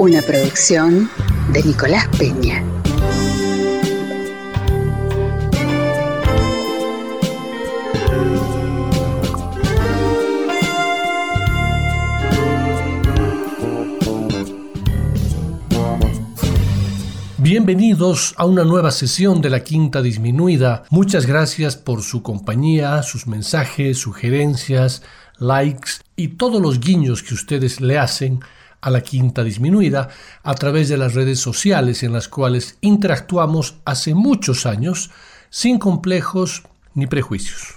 Una producción de Nicolás Peña. Bienvenidos a una nueva sesión de la Quinta Disminuida. Muchas gracias por su compañía, sus mensajes, sugerencias, likes y todos los guiños que ustedes le hacen a la quinta disminuida a través de las redes sociales en las cuales interactuamos hace muchos años sin complejos ni prejuicios.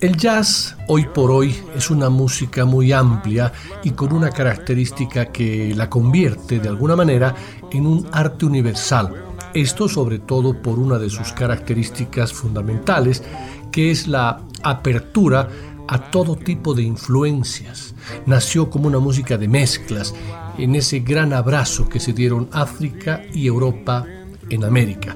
El jazz hoy por hoy es una música muy amplia y con una característica que la convierte de alguna manera en un arte universal. Esto sobre todo por una de sus características fundamentales, que es la apertura a todo tipo de influencias. Nació como una música de mezclas en ese gran abrazo que se dieron África y Europa en América,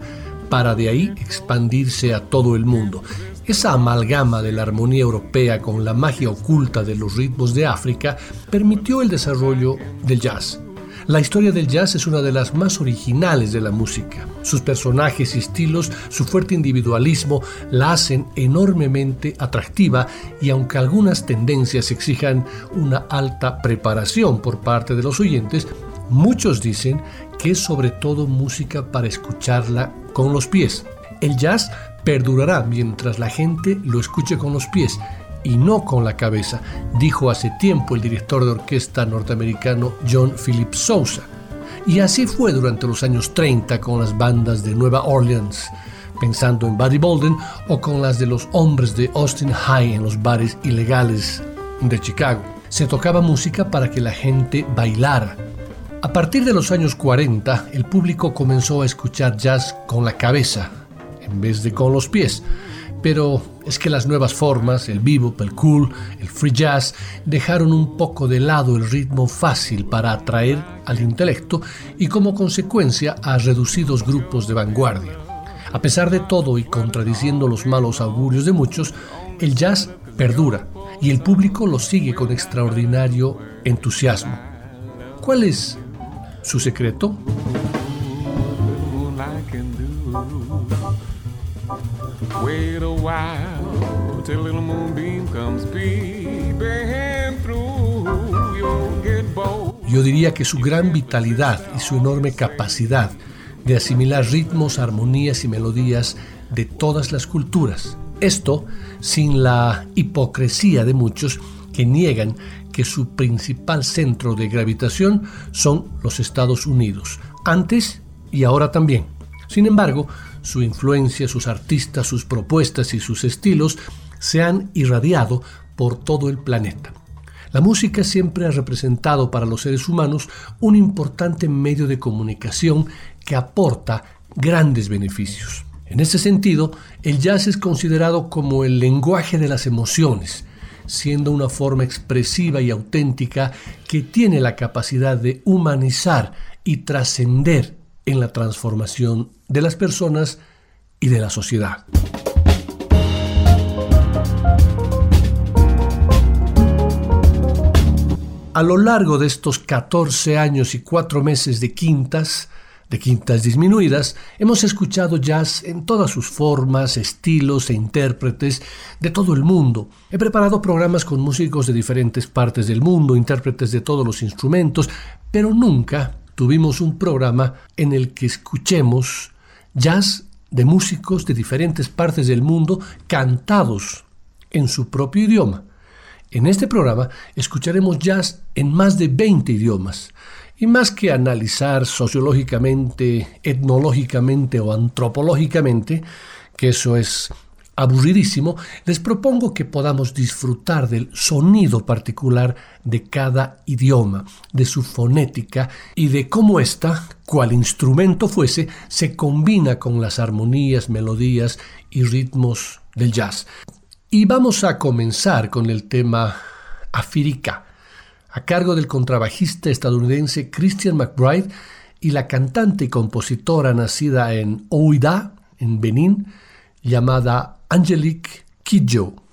para de ahí expandirse a todo el mundo. Esa amalgama de la armonía europea con la magia oculta de los ritmos de África permitió el desarrollo del jazz. La historia del jazz es una de las más originales de la música. Sus personajes y estilos, su fuerte individualismo la hacen enormemente atractiva y aunque algunas tendencias exijan una alta preparación por parte de los oyentes, muchos dicen que es sobre todo música para escucharla con los pies. El jazz perdurará mientras la gente lo escuche con los pies y no con la cabeza, dijo hace tiempo el director de orquesta norteamericano John Philip Sousa. Y así fue durante los años 30 con las bandas de Nueva Orleans, pensando en Buddy Bolden, o con las de los hombres de Austin High en los bares ilegales de Chicago. Se tocaba música para que la gente bailara. A partir de los años 40, el público comenzó a escuchar jazz con la cabeza, en vez de con los pies. Pero es que las nuevas formas, el bebop, el cool, el free jazz, dejaron un poco de lado el ritmo fácil para atraer al intelecto y como consecuencia a reducidos grupos de vanguardia. A pesar de todo y contradiciendo los malos augurios de muchos, el jazz perdura y el público lo sigue con extraordinario entusiasmo. ¿Cuál es su secreto? Yo diría que su gran vitalidad y su enorme capacidad de asimilar ritmos, armonías y melodías de todas las culturas. Esto sin la hipocresía de muchos que niegan que su principal centro de gravitación son los Estados Unidos, antes y ahora también. Sin embargo, su influencia, sus artistas, sus propuestas y sus estilos se han irradiado por todo el planeta. La música siempre ha representado para los seres humanos un importante medio de comunicación que aporta grandes beneficios. En ese sentido, el jazz es considerado como el lenguaje de las emociones, siendo una forma expresiva y auténtica que tiene la capacidad de humanizar y trascender en la transformación de las personas y de la sociedad. A lo largo de estos 14 años y 4 meses de quintas, de quintas disminuidas, hemos escuchado jazz en todas sus formas, estilos e intérpretes de todo el mundo. He preparado programas con músicos de diferentes partes del mundo, intérpretes de todos los instrumentos, pero nunca tuvimos un programa en el que escuchemos jazz de músicos de diferentes partes del mundo cantados en su propio idioma. En este programa escucharemos jazz en más de 20 idiomas. Y más que analizar sociológicamente, etnológicamente o antropológicamente, que eso es aburridísimo, les propongo que podamos disfrutar del sonido particular de cada idioma, de su fonética y de cómo ésta, cual instrumento fuese, se combina con las armonías, melodías y ritmos del jazz. Y vamos a comenzar con el tema Afirika, a cargo del contrabajista estadounidense Christian McBride y la cantante y compositora nacida en Ouida, en Benín, llamada Angelique Kidjo.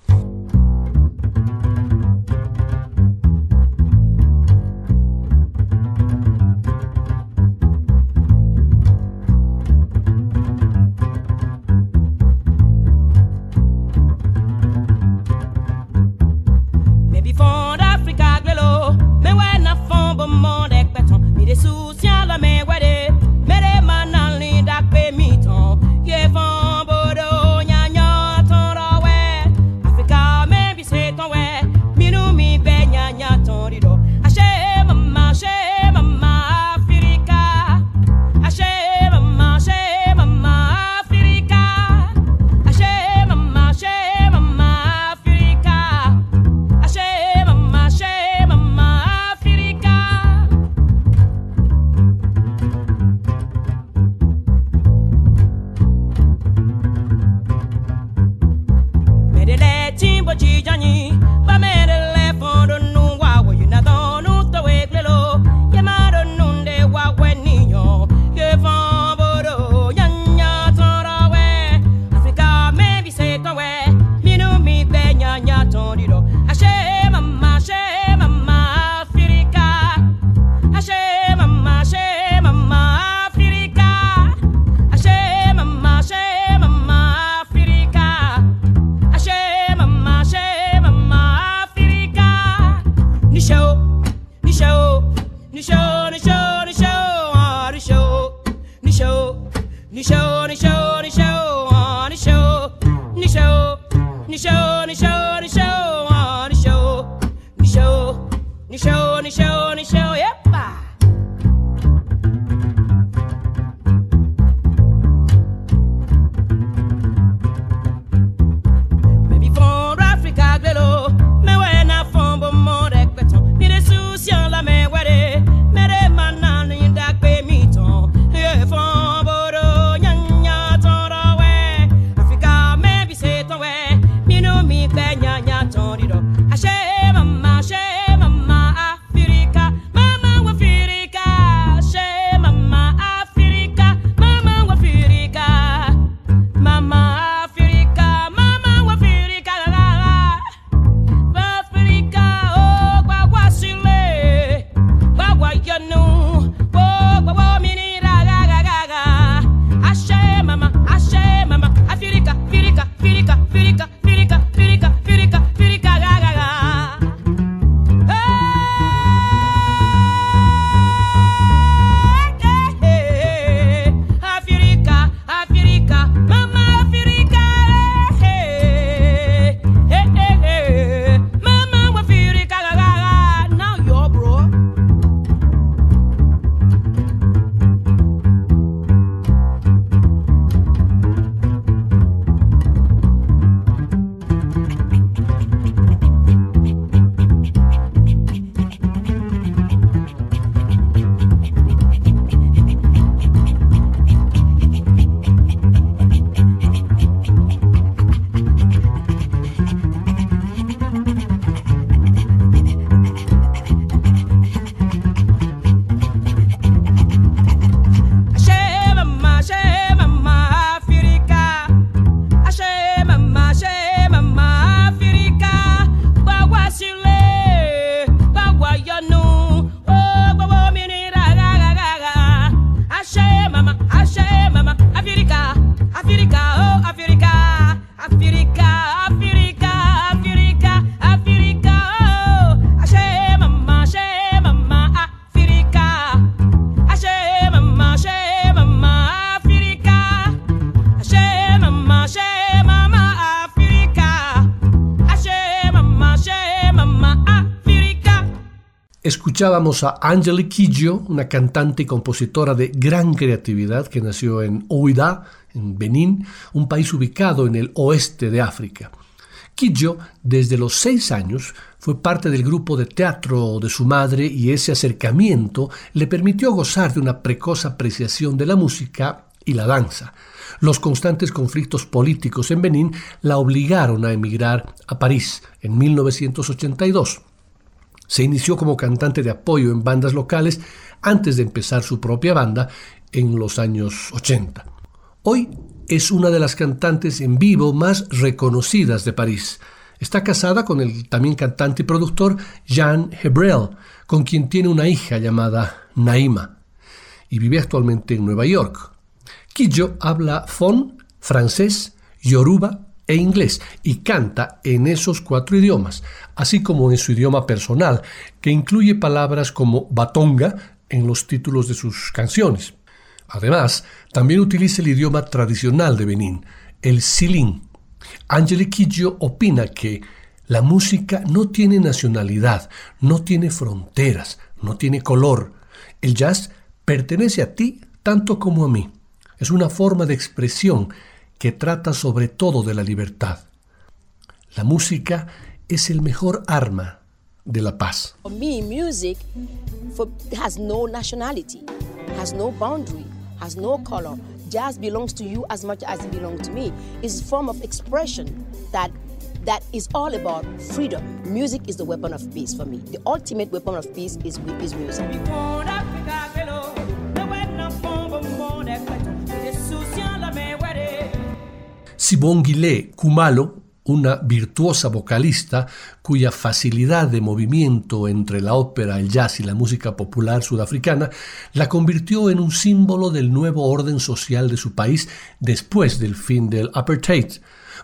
Escuchábamos a Angelique Kidjo, una cantante y compositora de gran creatividad que nació en Ouida, en Benín, un país ubicado en el oeste de África. Kidjo, desde los seis años, fue parte del grupo de teatro de su madre y ese acercamiento le permitió gozar de una precoz apreciación de la música y la danza. Los constantes conflictos políticos en Benín la obligaron a emigrar a París en 1982. Se inició como cantante de apoyo en bandas locales antes de empezar su propia banda en los años 80. Hoy es una de las cantantes en vivo más reconocidas de París. Está casada con el también cantante y productor Jean Hebrel, con quien tiene una hija llamada Naima, y vive actualmente en Nueva York. Kijo habla fon, francés, yoruba e inglés y canta en esos cuatro idiomas, así como en su idioma personal, que incluye palabras como batonga en los títulos de sus canciones. Además, también utiliza el idioma tradicional de Benín, el silín. Angelique Kidjo opina que la música no tiene nacionalidad, no tiene fronteras, no tiene color. El jazz pertenece a ti tanto como a mí. Es una forma de expresión que trata sobre todo de la libertad. La música es el mejor arma de la paz. For me, music for, has no nationality, has no boundary, has no color. Jazz belongs to you as much as it belongs to me. It's a form of expression that that is all about freedom. Music is the weapon of peace for me. The ultimate weapon of peace is, is music. Sibongile Kumalo, una virtuosa vocalista cuya facilidad de movimiento entre la ópera, el jazz y la música popular sudafricana la convirtió en un símbolo del nuevo orden social de su país después del fin del apartheid.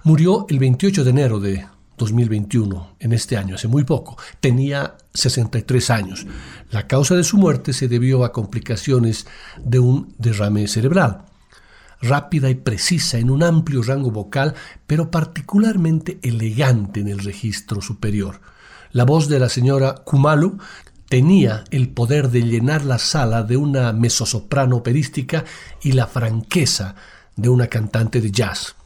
Murió el 28 de enero de 2021, en este año, hace muy poco. Tenía 63 años. La causa de su muerte se debió a complicaciones de un derrame cerebral rápida y precisa en un amplio rango vocal, pero particularmente elegante en el registro superior. La voz de la señora Kumalu tenía el poder de llenar la sala de una mezzosoprano operística y la franqueza de una cantante de jazz.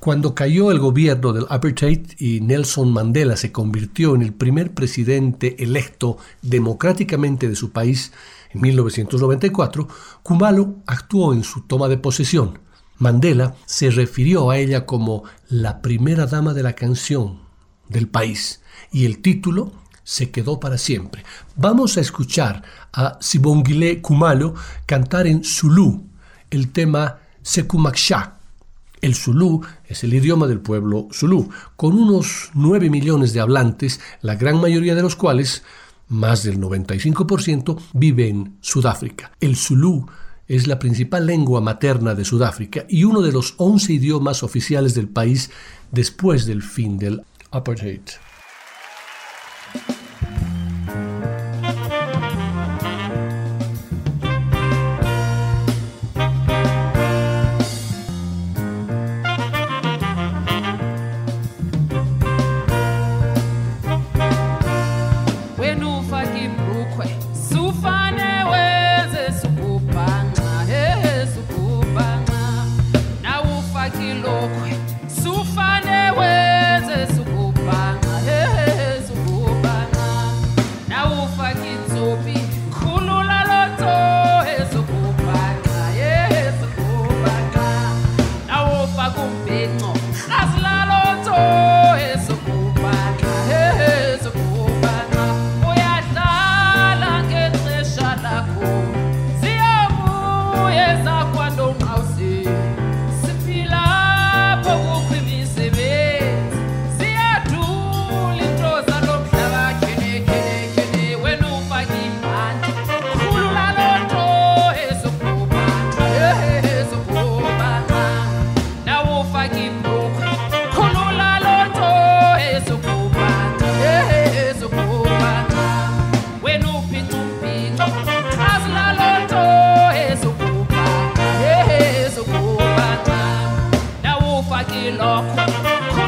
Cuando cayó el gobierno del apartheid y Nelson Mandela se convirtió en el primer presidente electo democráticamente de su país, en 1994, Kumalo actuó en su toma de posesión. Mandela se refirió a ella como la primera dama de la canción del país y el título se quedó para siempre. Vamos a escuchar a Sibongile Kumalo cantar en Zulu el tema Sekumaksha. El Zulu es el idioma del pueblo Zulu, con unos 9 millones de hablantes, la gran mayoría de los cuales más del 95% vive en Sudáfrica. El Zulu es la principal lengua materna de Sudáfrica y uno de los 11 idiomas oficiales del país después del fin del apartheid. Come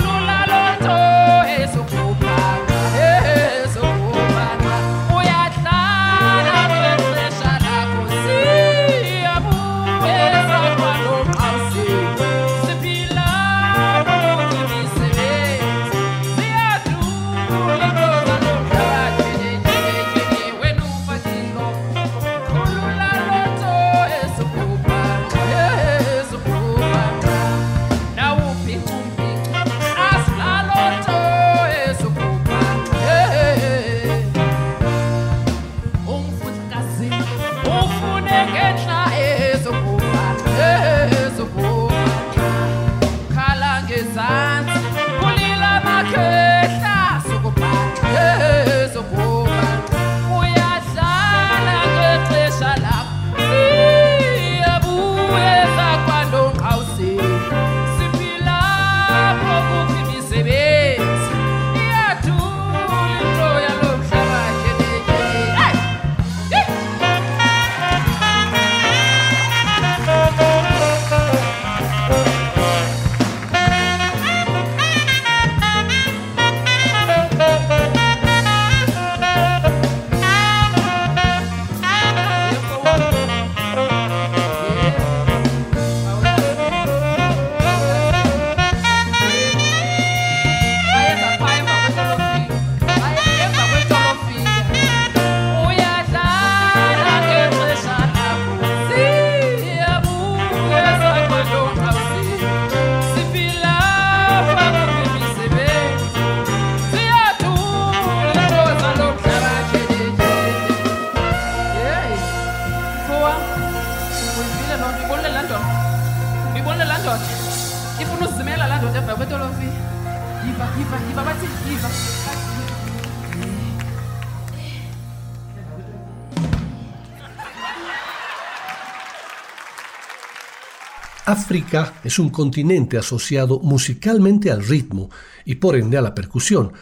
África es un continente asociado musicalmente al ritmo y por ende a la percusión,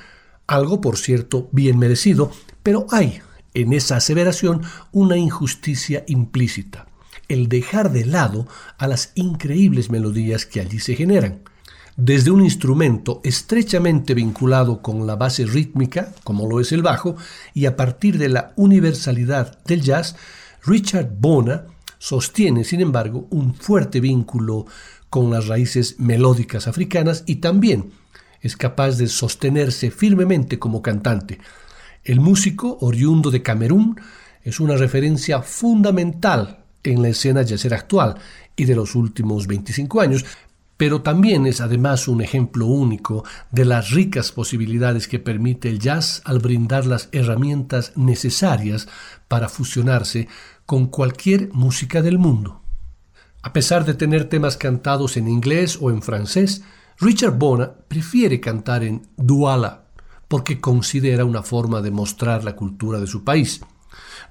algo por cierto bien merecido, pero hay en esa aseveración una injusticia implícita, el dejar de lado a las increíbles melodías que allí se generan. Desde un instrumento estrechamente vinculado con la base rítmica, como lo es el bajo, y a partir de la universalidad del jazz, Richard Bona sostiene, sin embargo, un fuerte vínculo con las raíces melódicas africanas y también es capaz de sostenerse firmemente como cantante. El músico, oriundo de Camerún, es una referencia fundamental en la escena jazzera actual y de los últimos 25 años, pero también es además un ejemplo único de las ricas posibilidades que permite el jazz al brindar las herramientas necesarias para fusionarse con cualquier música del mundo. A pesar de tener temas cantados en inglés o en francés, Richard Bona prefiere cantar en Douala porque considera una forma de mostrar la cultura de su país,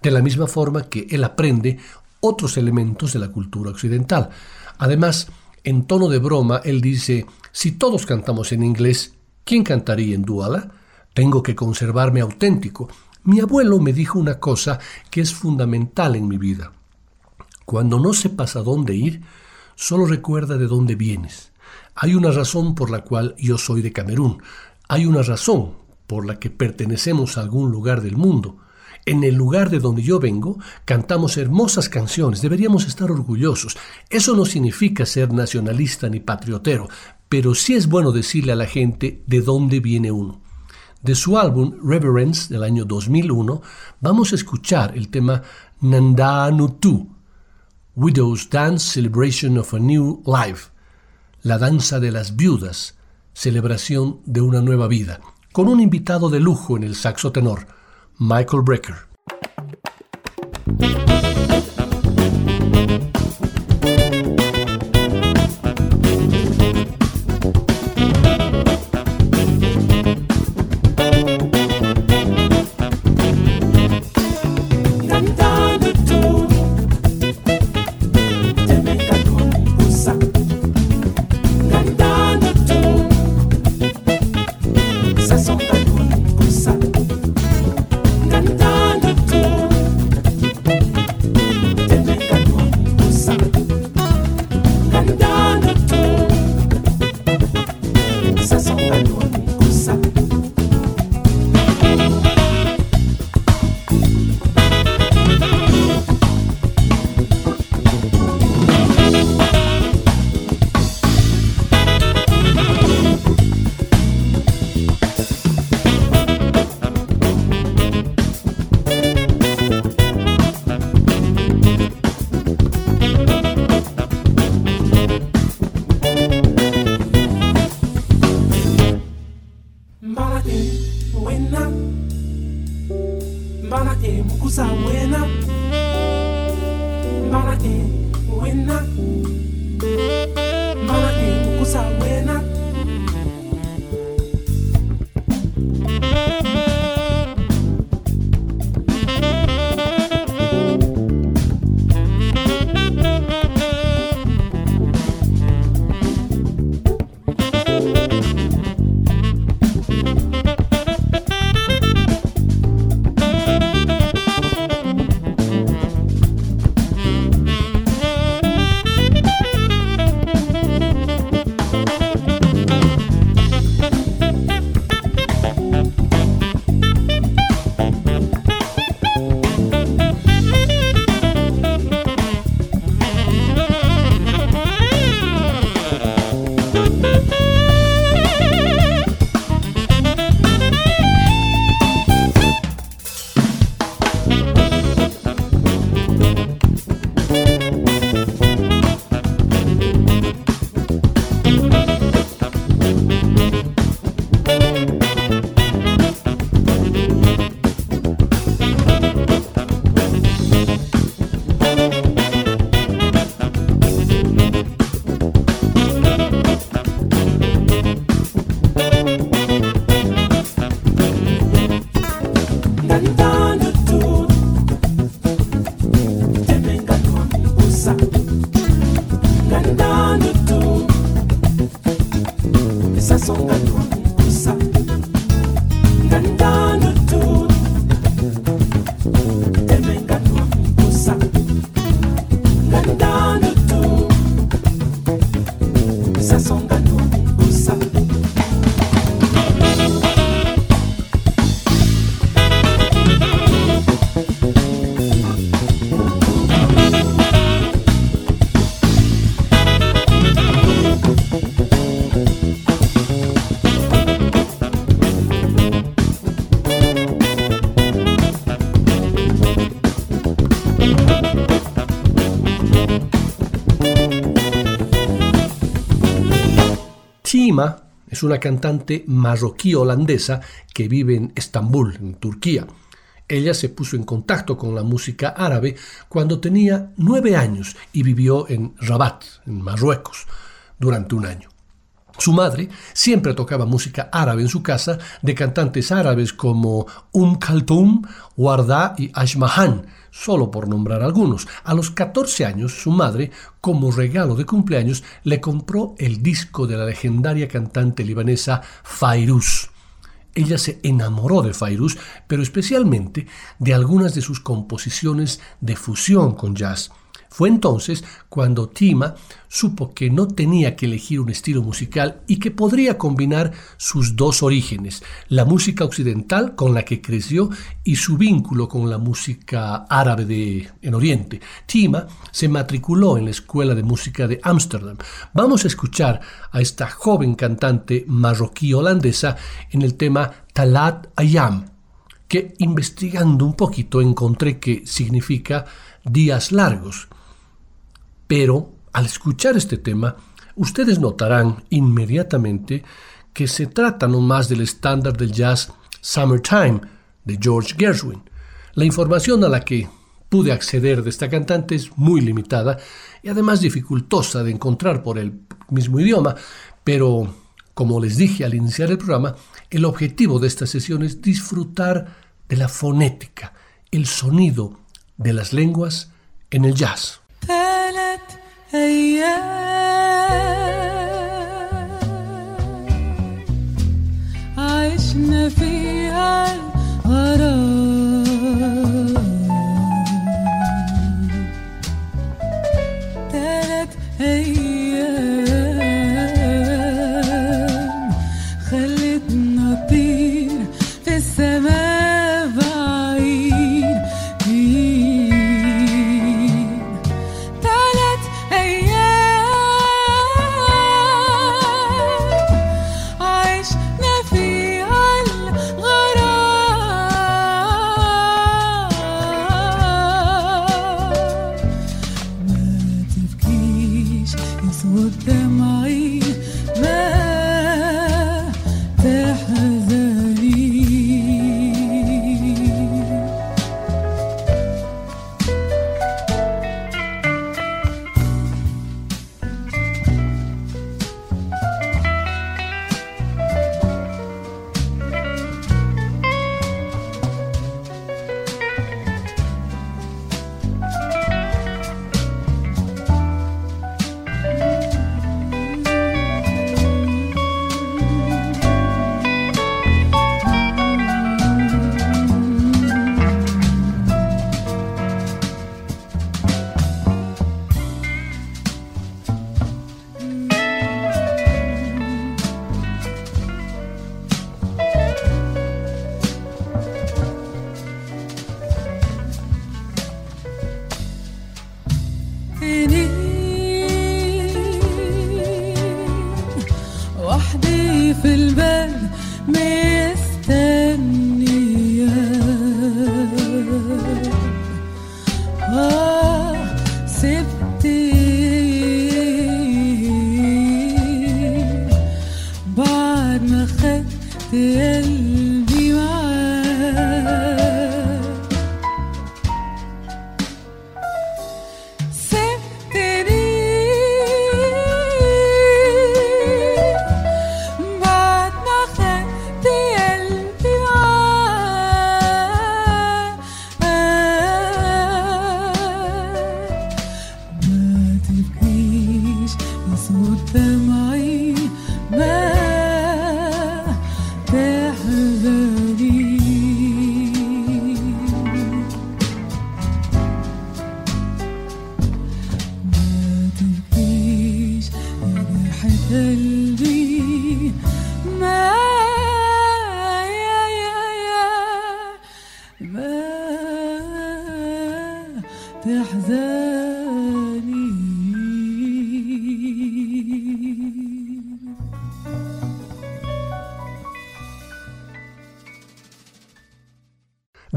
de la misma forma que él aprende otros elementos de la cultura occidental. Además, en tono de broma, él dice, si todos cantamos en inglés, ¿quién cantaría en Douala? Tengo que conservarme auténtico. Mi abuelo me dijo una cosa que es fundamental en mi vida. Cuando no sepas a dónde ir, solo recuerda de dónde vienes. Hay una razón por la cual yo soy de Camerún. Hay una razón por la que pertenecemos a algún lugar del mundo. En el lugar de donde yo vengo, cantamos hermosas canciones, deberíamos estar orgullosos. Eso no significa ser nacionalista ni patriotero, pero sí es bueno decirle a la gente de dónde viene uno. De su álbum Reverence del año 2001, vamos a escuchar el tema Nandanutu, Widow's Dance Celebration of a New Life, la danza de las viudas, celebración de una nueva vida con un invitado de lujo en el saxo tenor, Michael Brecker. Es una cantante marroquí holandesa que vive en Estambul, en Turquía. Ella se puso en contacto con la música árabe cuando tenía nueve años y vivió en Rabat, en Marruecos, durante un año. Su madre siempre tocaba música árabe en su casa de cantantes árabes como Um Kaltoum, Warda y Ashmahan, solo por nombrar algunos. A los 14 años, su madre, como regalo de cumpleaños, le compró el disco de la legendaria cantante libanesa Fairuz. Ella se enamoró de Fairuz, pero especialmente de algunas de sus composiciones de fusión con jazz. Fue entonces cuando Tima supo que no tenía que elegir un estilo musical y que podría combinar sus dos orígenes, la música occidental con la que creció y su vínculo con la música árabe de, en Oriente. Tima se matriculó en la Escuela de Música de Ámsterdam. Vamos a escuchar a esta joven cantante marroquí holandesa en el tema Talat Ayam, que investigando un poquito encontré que significa días largos. Pero al escuchar este tema, ustedes notarán inmediatamente que se trata no más del estándar del jazz Summertime de George Gershwin. La información a la que pude acceder de esta cantante es muy limitada y además dificultosa de encontrar por el mismo idioma, pero como les dije al iniciar el programa, el objetivo de esta sesión es disfrutar de la fonética, el sonido de las lenguas en el jazz. ثلاث أيام عشنا فيها الغرام. ثلاث أيام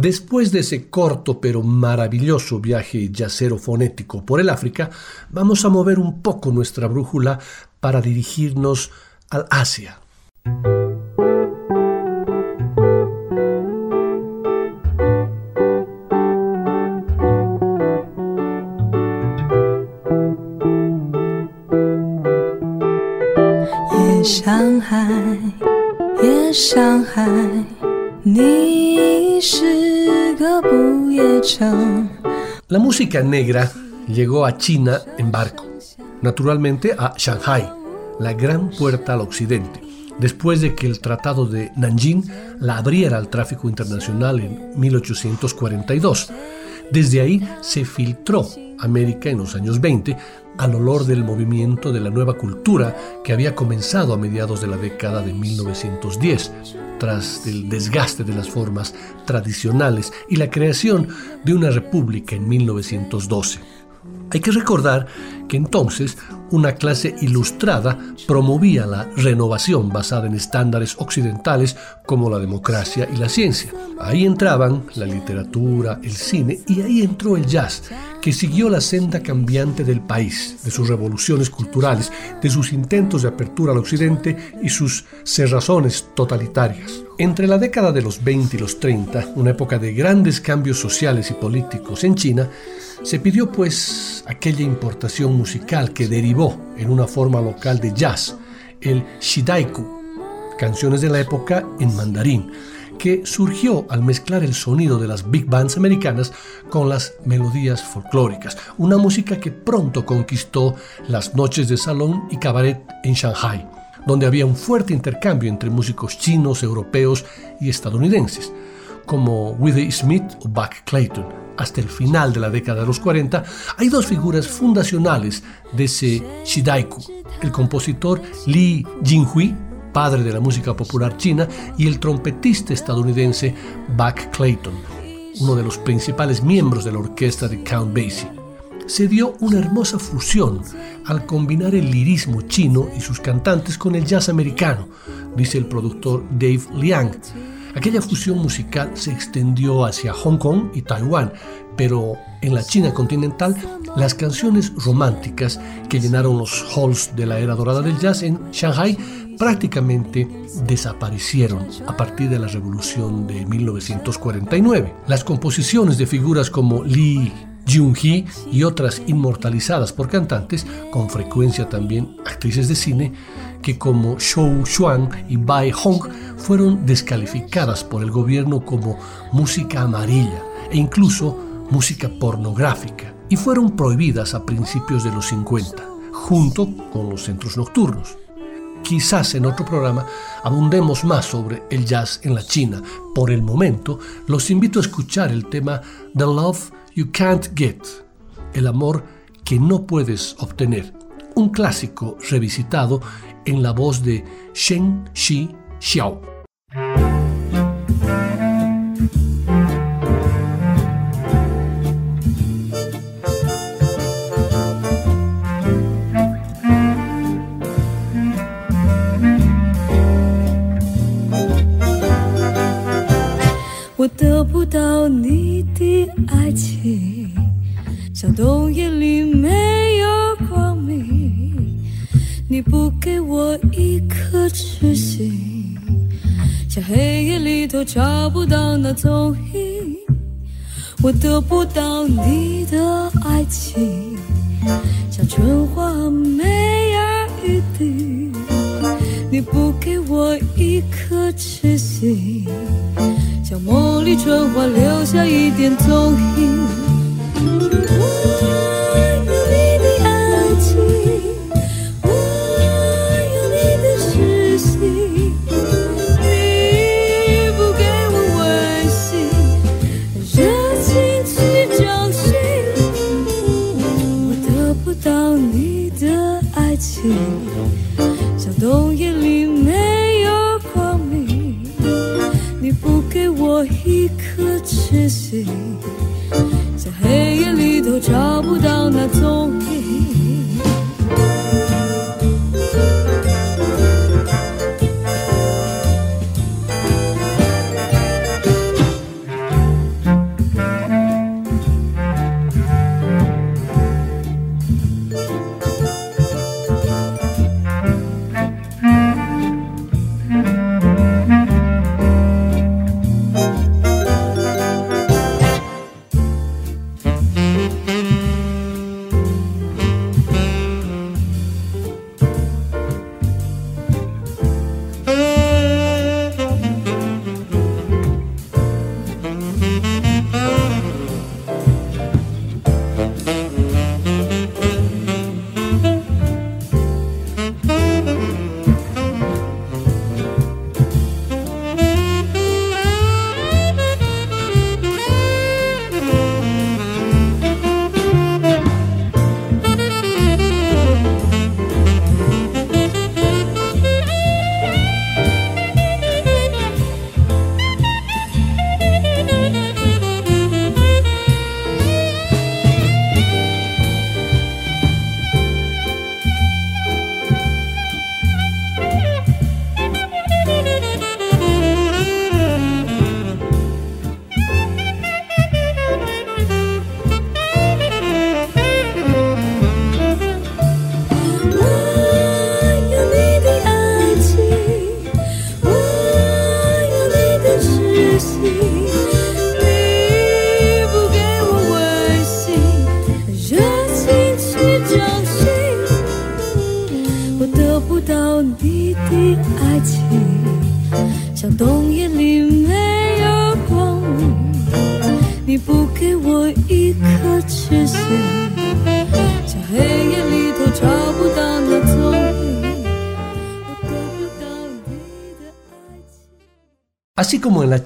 Después de ese corto pero maravilloso viaje yacero fonético por el África, vamos a mover un poco nuestra brújula para dirigirnos al Asia. La música negra llegó a China en barco, naturalmente a Shanghai, la gran puerta al occidente, después de que el Tratado de Nanjing la abriera al tráfico internacional en 1842. Desde ahí se filtró América en los años 20 al olor del movimiento de la nueva cultura que había comenzado a mediados de la década de 1910, tras el desgaste de las formas tradicionales y la creación de una república en 1912. Hay que recordar que entonces una clase ilustrada promovía la renovación basada en estándares occidentales como la democracia y la ciencia. Ahí entraban la literatura, el cine y ahí entró el jazz, que siguió la senda cambiante del país, de sus revoluciones culturales, de sus intentos de apertura al occidente y sus cerrazones totalitarias. Entre la década de los 20 y los 30, una época de grandes cambios sociales y políticos en China, se pidió pues aquella importación musical que derivó en una forma local de jazz, el shidaiku, canciones de la época en mandarín, que surgió al mezclar el sonido de las big bands americanas con las melodías folclóricas, una música que pronto conquistó las noches de salón y cabaret en Shanghai, donde había un fuerte intercambio entre músicos chinos, europeos y estadounidenses, como Willie Smith o Buck Clayton, hasta el final de la década de los 40, hay dos figuras fundacionales de ese shidaiku, el compositor Li Jinhui, padre de la música popular china, y el trompetista estadounidense Buck Clayton, uno de los principales miembros de la orquesta de Count Basie. Se dio una hermosa fusión al combinar el lirismo chino y sus cantantes con el jazz americano, dice el productor Dave Liang Aquella fusión musical se extendió hacia Hong Kong y Taiwán, pero en la China continental las canciones románticas que llenaron los halls de la era dorada del jazz en Shanghai prácticamente desaparecieron a partir de la revolución de 1949. Las composiciones de figuras como Li Jung-hee y otras inmortalizadas por cantantes, con frecuencia también actrices de cine, que como Shou Xuan y Bai Hong fueron descalificadas por el gobierno como música amarilla e incluso música pornográfica y fueron prohibidas a principios de los 50, junto con los centros nocturnos. Quizás en otro programa abundemos más sobre el jazz en la China. Por el momento, los invito a escuchar el tema The Love You Can't Get, el amor que no puedes obtener, un clásico revisitado en la voz de Shen Shi Xiao. 我得不到你 爱情，像冬夜里没有光明。你不给我一颗痴心，像黑夜里头找不到那踪影。我得不到你的爱情，像春花没有雨滴。你不给我一颗痴心。像茉莉春花留下一点踪影。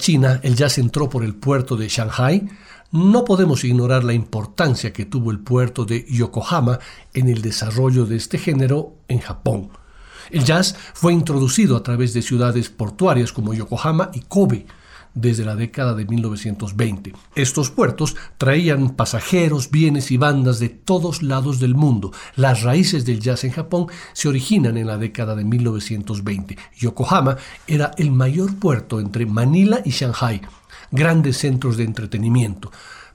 China el jazz entró por el puerto de Shanghai, no podemos ignorar la importancia que tuvo el puerto de Yokohama en el desarrollo de este género en Japón. El jazz fue introducido a través de ciudades portuarias como Yokohama y Kobe, desde la década de 1920. Estos puertos traían pasajeros, bienes y bandas de todos lados del mundo. Las raíces del jazz en Japón se originan en la década de 1920. Yokohama era el mayor puerto entre Manila y Shanghai, grandes centros de entretenimiento.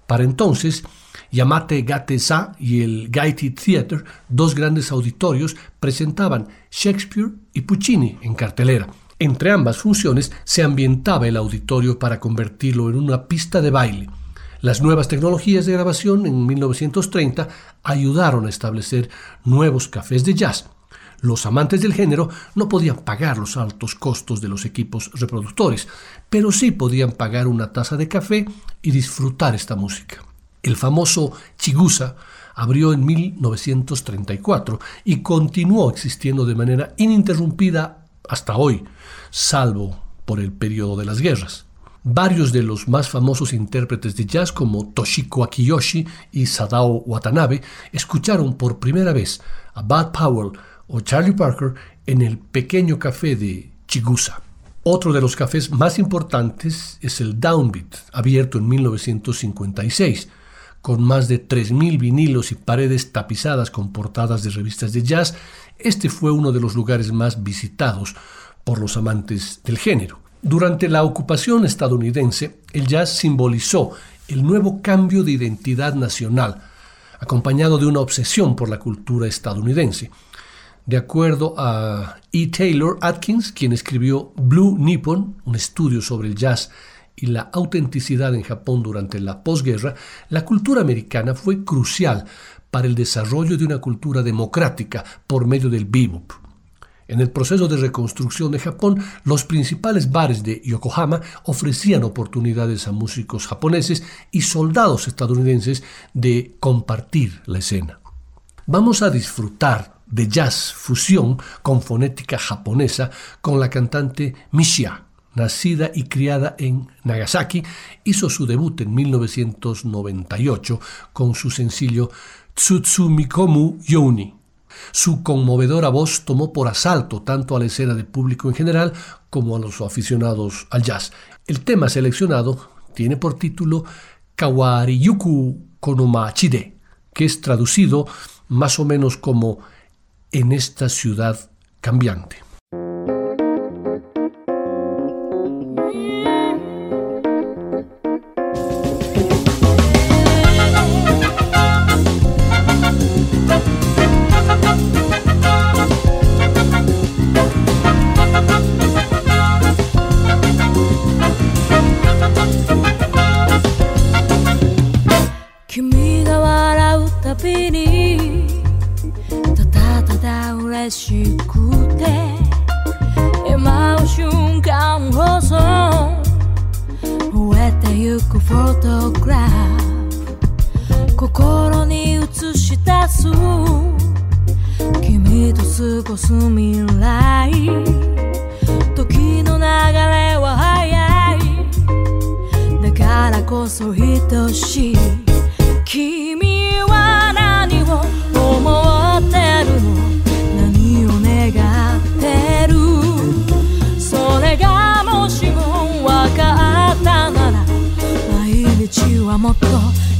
Para entonces, Yamate Gate-sa y el Gaiety Theatre, dos grandes auditorios, presentaban Shakespeare y Puccini en cartelera. Entre ambas funciones se ambientaba el auditorio para convertirlo en una pista de baile. Las nuevas tecnologías de grabación en 1930 ayudaron a establecer nuevos cafés de jazz. Los amantes del género no podían pagar los altos costos de los equipos reproductores, pero sí podían pagar una taza de café y disfrutar esta música. El famoso Chigusa abrió en 1934 y continuó existiendo de manera ininterrumpida hasta hoy, salvo por el periodo de las guerras. Varios de los más famosos intérpretes de jazz como Toshiko Akiyoshi y Sadao Watanabe escucharon por primera vez a Bud Powell o Charlie Parker en el pequeño café de Chigusa. Otro de los cafés más importantes es el Downbeat, abierto en 1956, con más de 3.000 vinilos y paredes tapizadas con portadas de revistas de jazz. Este fue uno de los lugares más visitados por los amantes del género. Durante la ocupación estadounidense, el jazz simbolizó el nuevo cambio de identidad nacional, acompañado de una obsesión por la cultura estadounidense. De acuerdo a E. Taylor Atkins, quien escribió Blue Nippon, un estudio sobre el jazz y la autenticidad en Japón durante la posguerra, la cultura americana fue crucial para el desarrollo de una cultura democrática por medio del bebop. En el proceso de reconstrucción de Japón, los principales bares de Yokohama ofrecían oportunidades a músicos japoneses y soldados estadounidenses de compartir la escena. Vamos a disfrutar de jazz fusión con fonética japonesa con la cantante Mishia, nacida y criada en Nagasaki, hizo su debut en 1998 con su sencillo Tsutsumikomu Yoni. Su conmovedora voz tomó por asalto tanto a la escena de público en general como a los aficionados al jazz. El tema seleccionado tiene por título Kawariyuku Konomachide, que es traducido más o menos como en esta ciudad cambiante.「心に映し出す君と過ごす未来時の流れは早いだからこそ愛しい君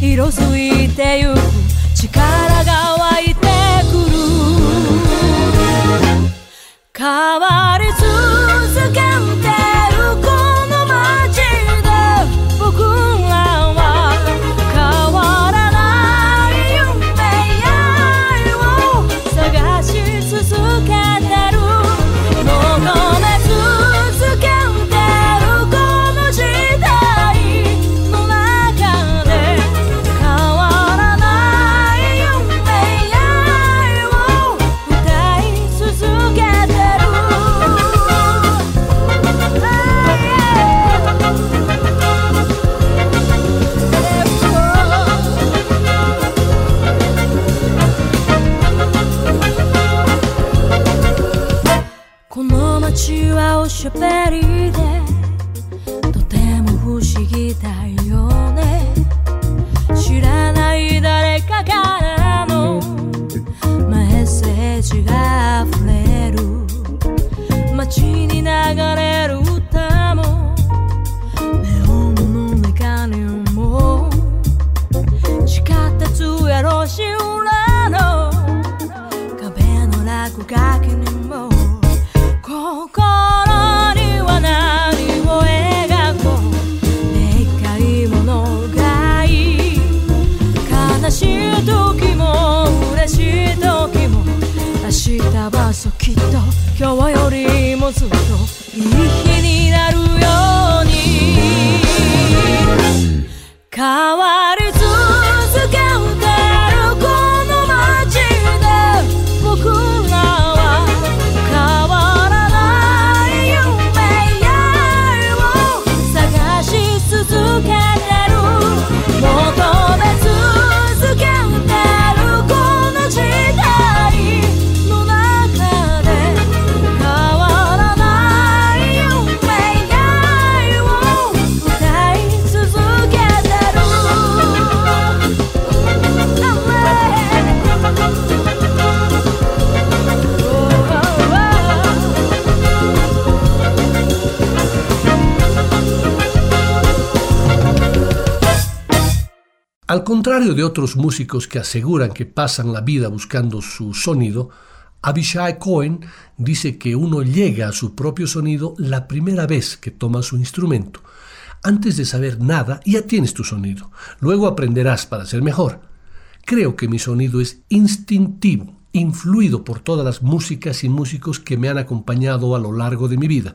色づいてゆく力が湧いてくる。変わり続けきっと今日よりもずっといい日になるように変わり続け contrario de otros músicos que aseguran que pasan la vida buscando su sonido, Abishai Cohen dice que uno llega a su propio sonido la primera vez que toma su instrumento. Antes de saber nada, ya tienes tu sonido. Luego aprenderás para ser mejor. Creo que mi sonido es instintivo, influido por todas las músicas y músicos que me han acompañado a lo largo de mi vida.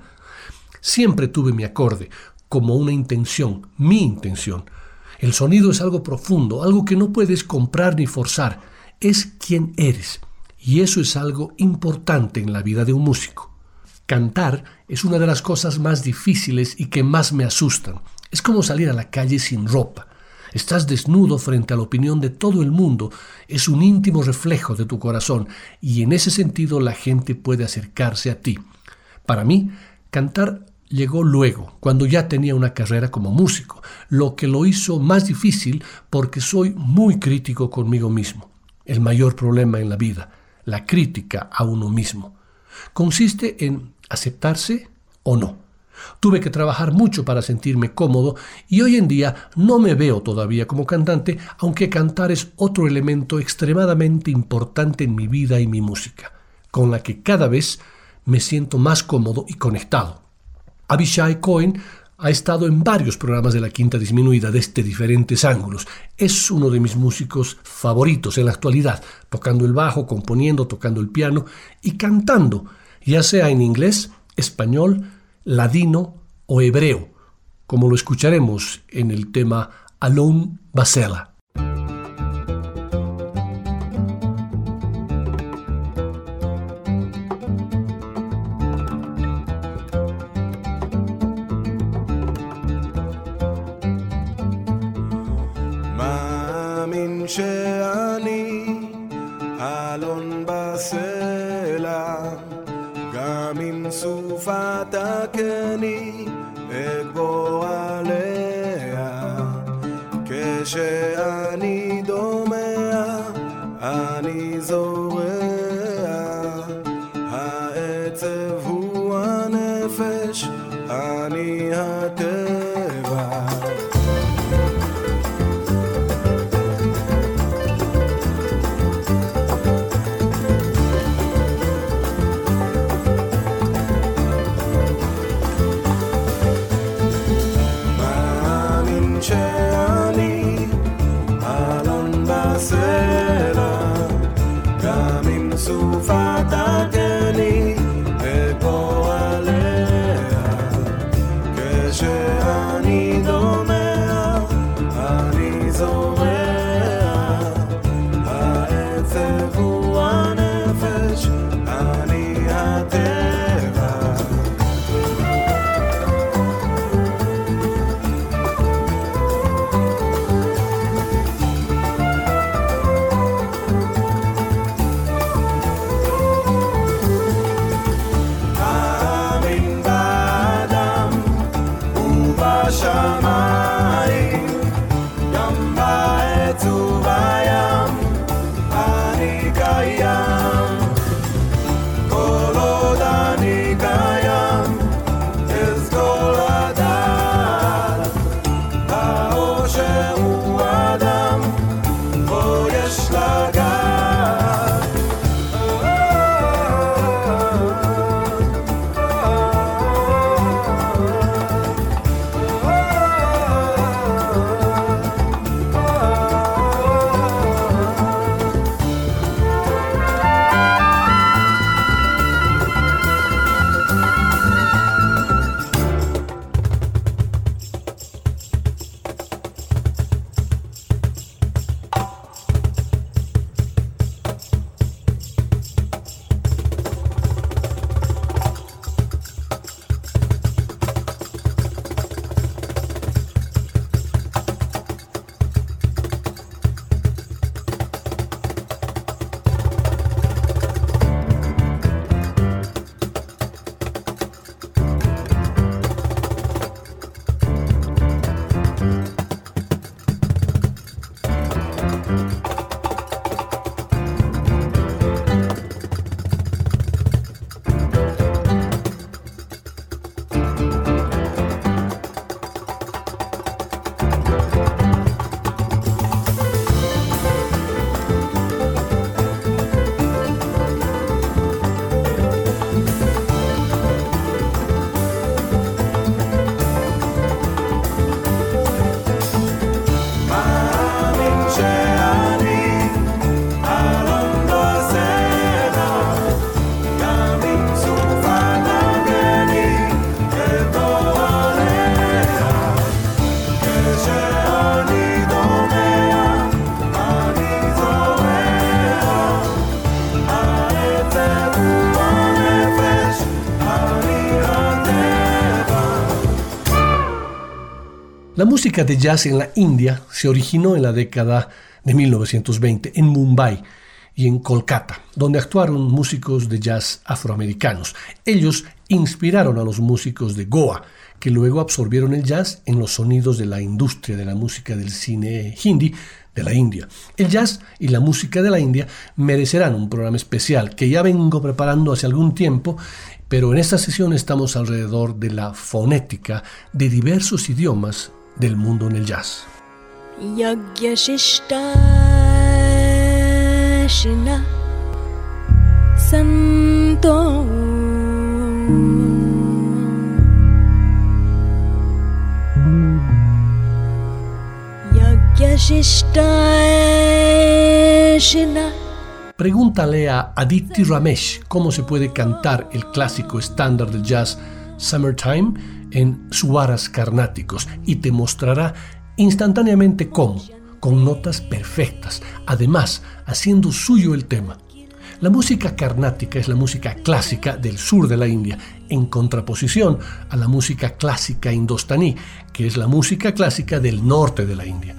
Siempre tuve mi acorde como una intención, mi intención. El sonido es algo profundo, algo que no puedes comprar ni forzar. Es quien eres. Y eso es algo importante en la vida de un músico. Cantar es una de las cosas más difíciles y que más me asustan. Es como salir a la calle sin ropa. Estás desnudo frente a la opinión de todo el mundo. Es un íntimo reflejo de tu corazón y en ese sentido la gente puede acercarse a ti. Para mí, cantar llegó luego, cuando ya tenía una carrera como músico, lo que lo hizo más difícil porque soy muy crítico conmigo mismo. El mayor problema en la vida, la crítica a uno mismo. Consiste en aceptarse o no. Tuve que trabajar mucho para sentirme cómodo y hoy en día no me veo todavía como cantante, aunque cantar es otro elemento extremadamente importante en mi vida y mi música, con la que cada vez me siento más cómodo y conectado. Abishai Cohen ha estado en varios programas de la Quinta Disminuida desde diferentes ángulos. Es uno de mis músicos favoritos en la actualidad, tocando el bajo, componiendo, tocando el piano y cantando, ya sea en inglés, español, ladino o hebreo, como lo escucharemos en el tema Alon Basela. La música de jazz en la India se originó en la década de 1920 en Mumbai y en Kolkata, donde actuaron músicos de jazz afroamericanos. Ellos inspiraron a los músicos de Goa, que luego absorbieron el jazz en los sonidos de la industria de la música del cine hindi, de la India. El jazz y la música de la India merecerán un programa especial que ya vengo preparando hace algún tiempo, pero en esta sesión estamos alrededor de la fonética de diversos idiomas del mundo en el jazz. Pregúntale a Aditi Ramesh cómo se puede cantar el clásico estándar del jazz Summertime en suaras carnáticos y te mostrará instantáneamente cómo, con notas perfectas, además haciendo suyo el tema. La música carnática es la música clásica del sur de la India, en contraposición a la música clásica indostaní, que es la música clásica del norte de la India.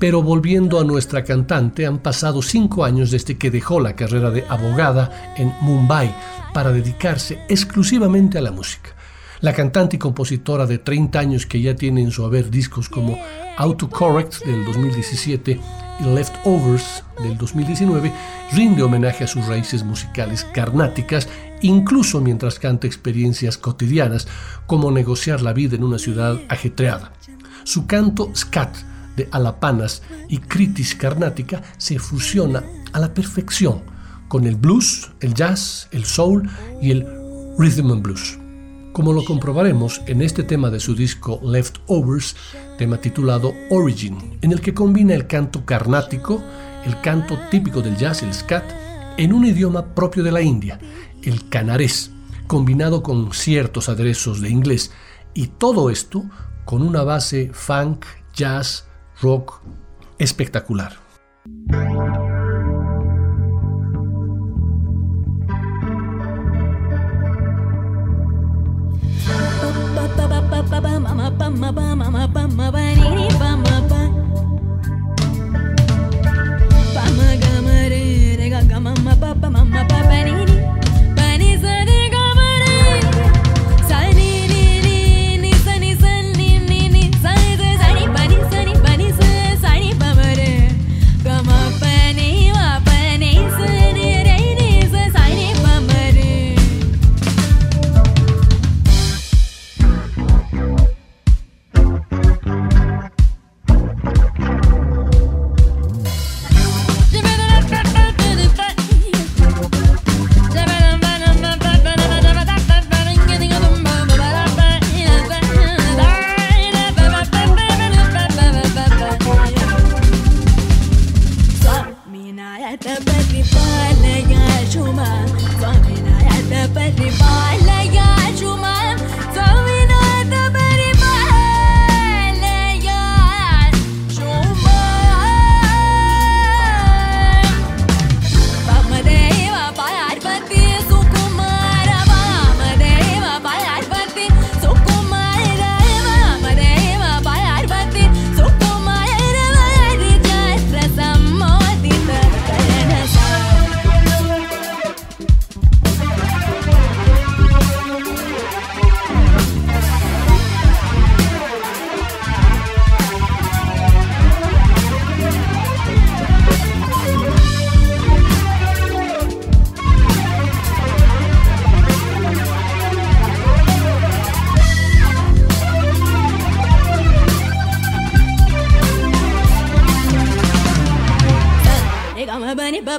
Pero volviendo a nuestra cantante, han pasado cinco años desde que dejó la carrera de abogada en Mumbai para dedicarse exclusivamente a la música. La cantante y compositora de 30 años que ya tiene en su haber discos como Autocorrect del 2017 y Leftovers del 2019, rinde homenaje a sus raíces musicales carnáticas, incluso mientras canta experiencias cotidianas como negociar la vida en una ciudad ajetreada. Su canto scat de alapanas y critis carnática se fusiona a la perfección con el blues, el jazz, el soul y el rhythm and blues. Como lo comprobaremos en este tema de su disco Leftovers, tema titulado Origin, en el que combina el canto carnático, el canto típico del jazz, el scat, en un idioma propio de la India, el canarés, combinado con ciertos aderezos de inglés, y todo esto con una base funk, jazz, rock espectacular. Mama, Papa, Mama, Papa,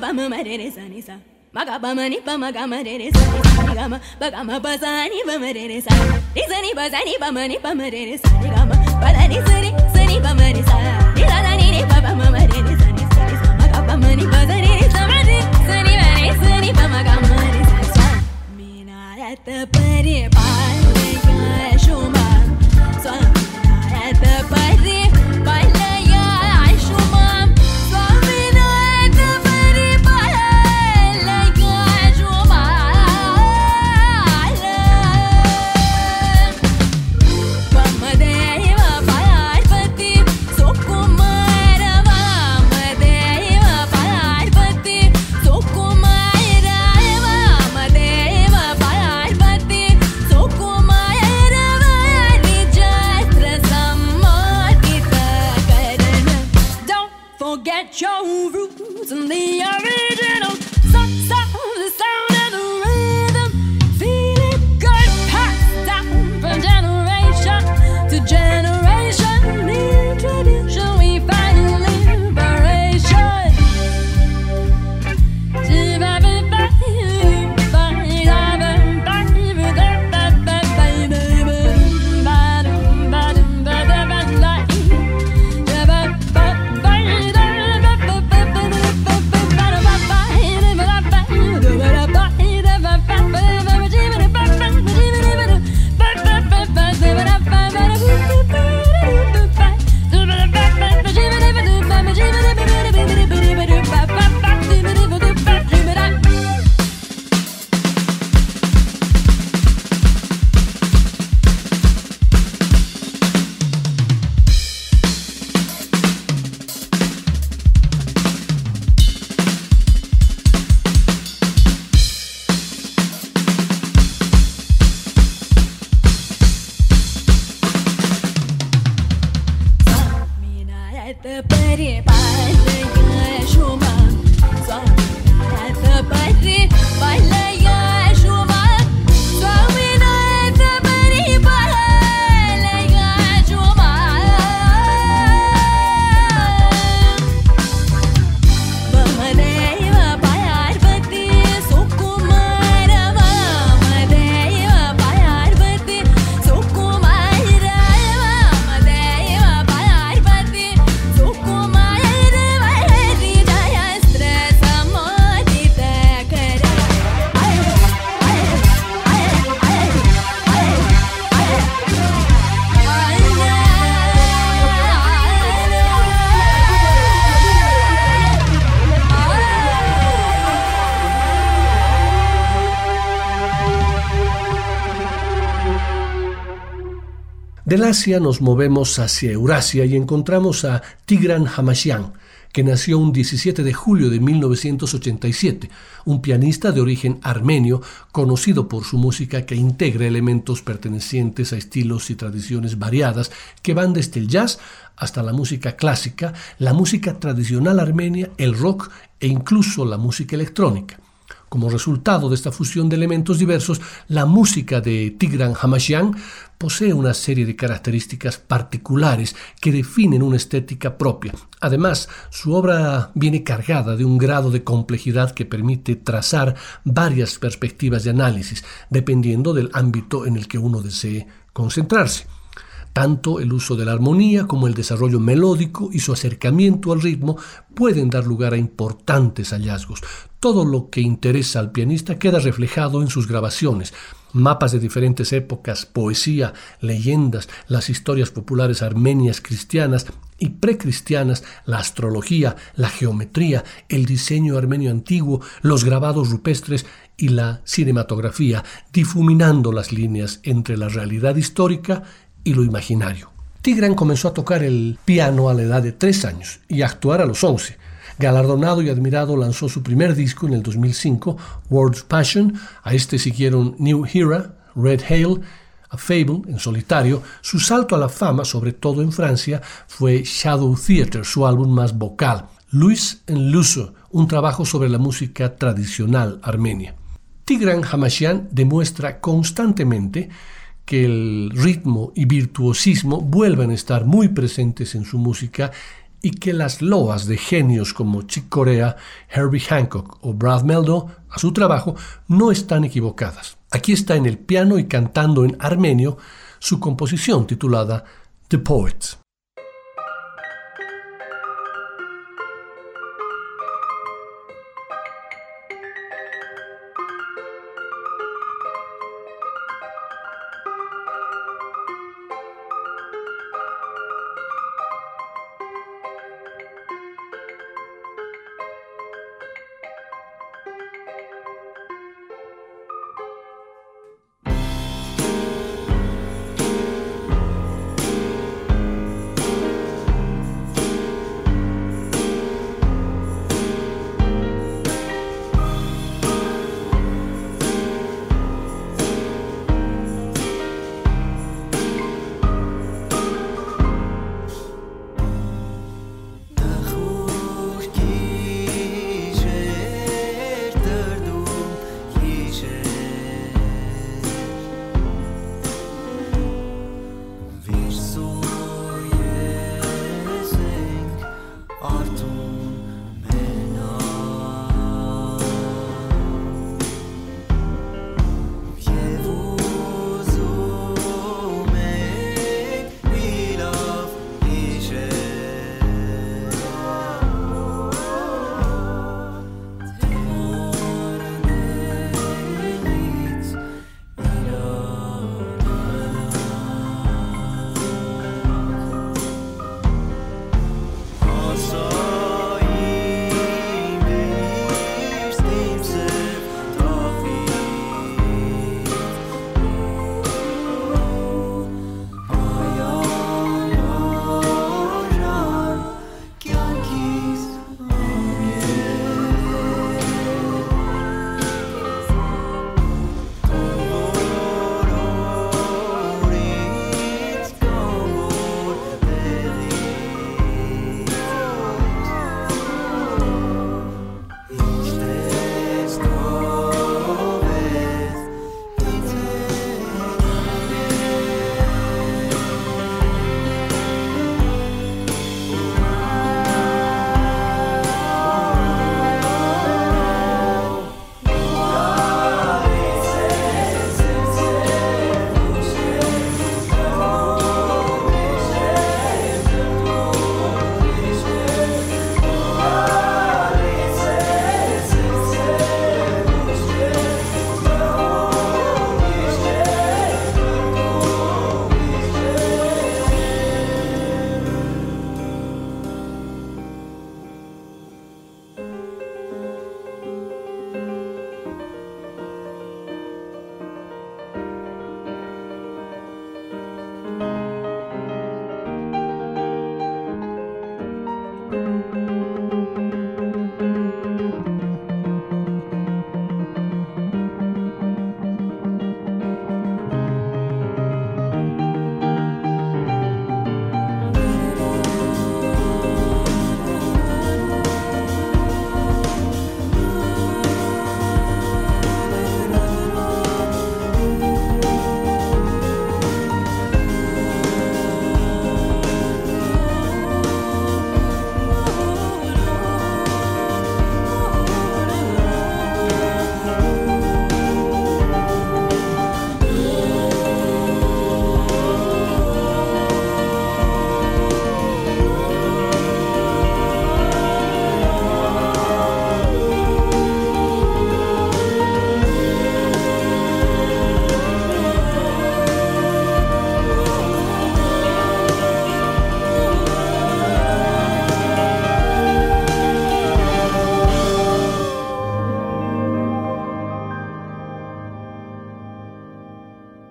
bagama marere sani sa magabama ni pa magama rere sa ni gama bagama basani ba marere sa ni sani mani pa marere sa ni gama bala ni sari sani ba marere sa ni la la ni ni pa ba ma marere sa ni sa magabama ni ba sani ni sa mare sani mare sani pa magama rere sa sa minarat pare pal ya shoma sa minarat pare pal Asia nos movemos hacia Eurasia y encontramos a Tigran Hamashian, que nació un 17 de julio de 1987, un pianista de origen armenio conocido por su música que integra elementos pertenecientes a estilos y tradiciones variadas que van desde el jazz hasta la música clásica, la música tradicional armenia, el rock e incluso la música electrónica. Como resultado de esta fusión de elementos diversos, la música de Tigran Hamashian posee una serie de características particulares que definen una estética propia. Además, su obra viene cargada de un grado de complejidad que permite trazar varias perspectivas de análisis, dependiendo del ámbito en el que uno desee concentrarse. Tanto el uso de la armonía como el desarrollo melódico y su acercamiento al ritmo pueden dar lugar a importantes hallazgos. Todo lo que interesa al pianista queda reflejado en sus grabaciones. Mapas de diferentes épocas, poesía, leyendas, las historias populares armenias cristianas y precristianas, la astrología, la geometría, el diseño armenio antiguo, los grabados rupestres y la cinematografía, difuminando las líneas entre la realidad histórica y lo imaginario. Tigran comenzó a tocar el piano a la edad de tres años y actuar a los 11. Galardonado y admirado, lanzó su primer disco en el 2005, World's Passion. A este siguieron New Hera, Red Hail, A Fable en solitario. Su salto a la fama, sobre todo en Francia, fue Shadow Theater, su álbum más vocal. Luis en Luso, un trabajo sobre la música tradicional armenia. Tigran Hamashian demuestra constantemente que el ritmo y virtuosismo vuelvan a estar muy presentes en su música y que las loas de genios como Chick Corea, Herbie Hancock o Brad Meldo a su trabajo no están equivocadas. Aquí está en el piano y cantando en armenio su composición titulada The Poets.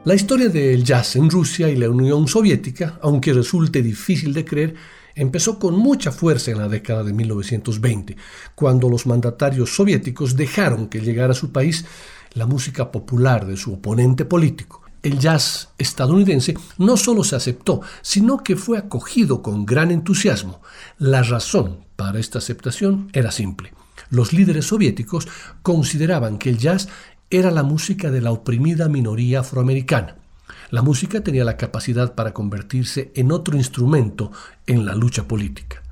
La historia del jazz en Rusia y la Unión Soviética, aunque resulte difícil de creer, empezó con mucha fuerza en la década de 1920, cuando los mandatarios soviéticos dejaron que llegara a su país la música popular de su oponente político. El jazz estadounidense no solo se aceptó, sino que fue acogido con gran entusiasmo. La razón para esta aceptación era simple. Los líderes soviéticos consideraban que el jazz era la música de la oprimida minoría afroamericana. La música tenía la capacidad para convertirse en otro instrumento en la lucha política.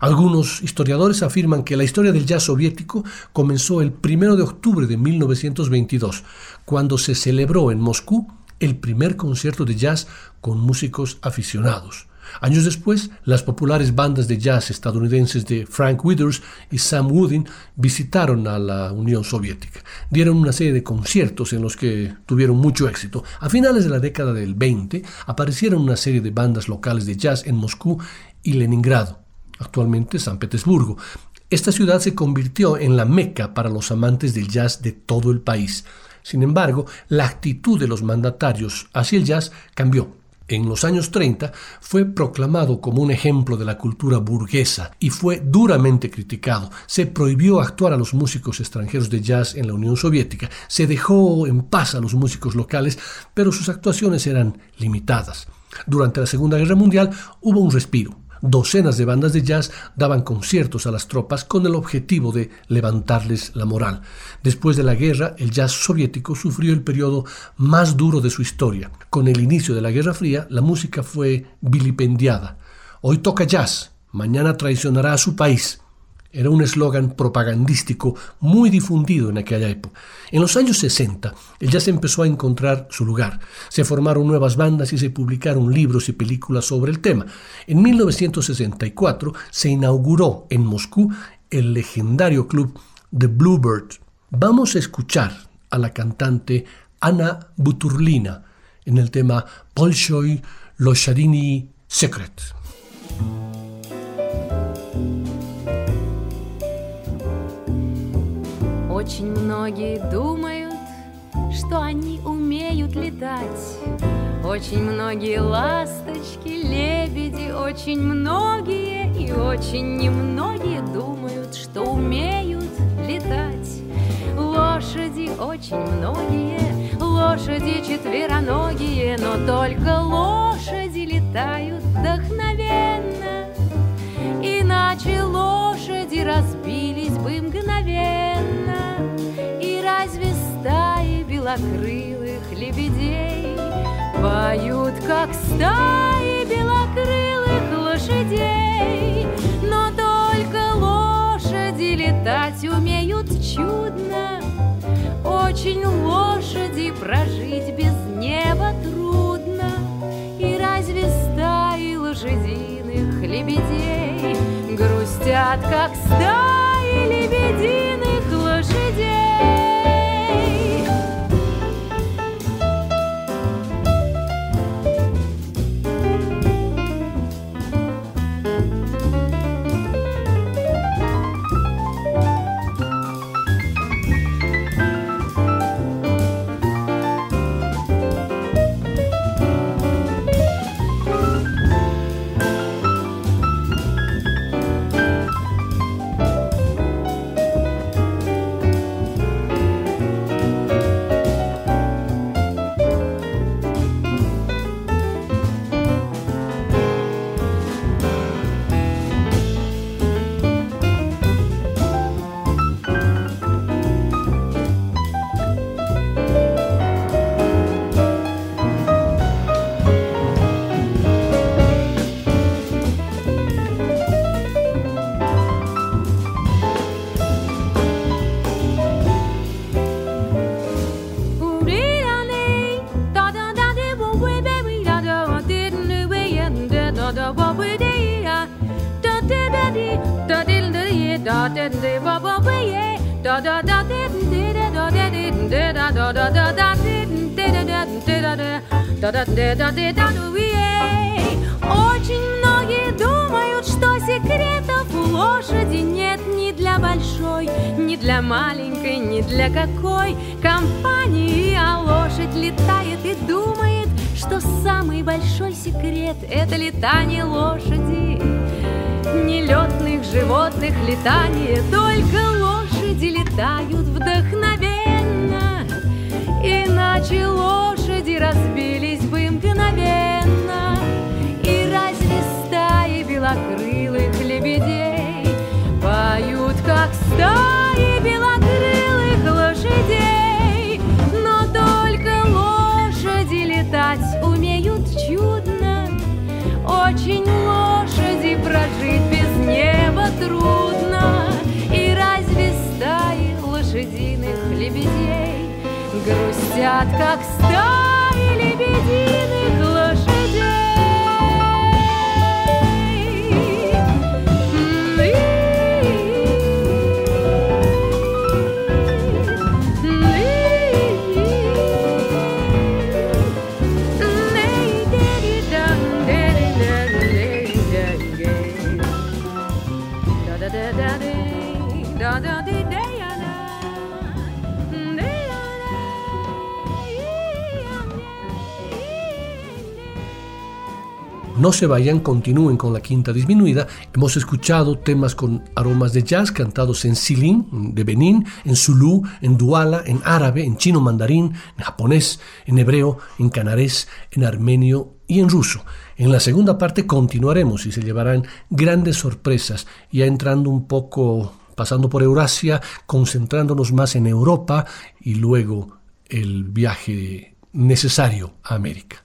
Algunos historiadores afirman que la historia del jazz soviético comenzó el 1 de octubre de 1922, cuando se celebró en Moscú el primer concierto de jazz con músicos aficionados. Años después, las populares bandas de jazz estadounidenses de Frank Withers y Sam Woodin visitaron a la Unión Soviética. Dieron una serie de conciertos en los que tuvieron mucho éxito. A finales de la década del 20 aparecieron una serie de bandas locales de jazz en Moscú y Leningrado, actualmente San Petersburgo. Esta ciudad se convirtió en la meca para los amantes del jazz de todo el país. Sin embargo, la actitud de los mandatarios hacia el jazz cambió en los años 30 fue proclamado como un ejemplo de la cultura burguesa y fue duramente criticado. Se prohibió actuar a los músicos extranjeros de jazz en la Unión Soviética, se dejó en paz a los músicos locales, pero sus actuaciones eran limitadas. Durante la Segunda Guerra Mundial hubo un respiro. Docenas de bandas de jazz daban conciertos a las tropas con el objetivo de levantarles la moral. Después de la guerra, el jazz soviético sufrió el periodo más duro de su historia. Con el inicio de la Guerra Fría, la música fue vilipendiada. Hoy toca jazz, mañana traicionará a su país. Era un eslogan propagandístico muy difundido en aquella época. En los años 60, el jazz empezó a encontrar su lugar. Se formaron nuevas bandas y se publicaron libros y películas sobre el tema. En 1964 se inauguró en Moscú el legendario club The Bluebird. Vamos a escuchar a la cantante Anna Buturlina en el tema Bolshoi Loshadini Secret. Очень многие думают, что они умеют летать. Очень многие ласточки, лебеди, очень многие и очень немногие думают, что умеют летать. Лошади очень многие, лошади четвероногие, но только лошади летают вдохновенно. Иначе лошади разбились бы мгновенно. Стаи белокрылых лебедей Поют, как стаи белокрылых лошадей. Но только лошади летать умеют чудно. Очень лошади прожить без неба трудно. И разве стаи лошадиных лебедей Грустят, как стаи Очень многие думают, что секретов у лошади нет ни для большой, ни для маленькой, ни для какой компании. А лошадь летает и думает, что самый большой секрет — это летание лошади нелетных животных летание только летают вдохновенно. Иначе лошади разбились бы мгновенно. И разве стаи белокрылых лебедей поют, как стаи грустят, как стаи лебединых No se vayan, continúen con la quinta disminuida. Hemos escuchado temas con aromas de jazz cantados en Silin, de Benín, en Zulu, en Duala, en árabe, en chino mandarín, en japonés, en hebreo, en canarés, en armenio y en ruso. En la segunda parte continuaremos y se llevarán grandes sorpresas, ya entrando un poco, pasando por Eurasia, concentrándonos más en Europa y luego el viaje necesario a América.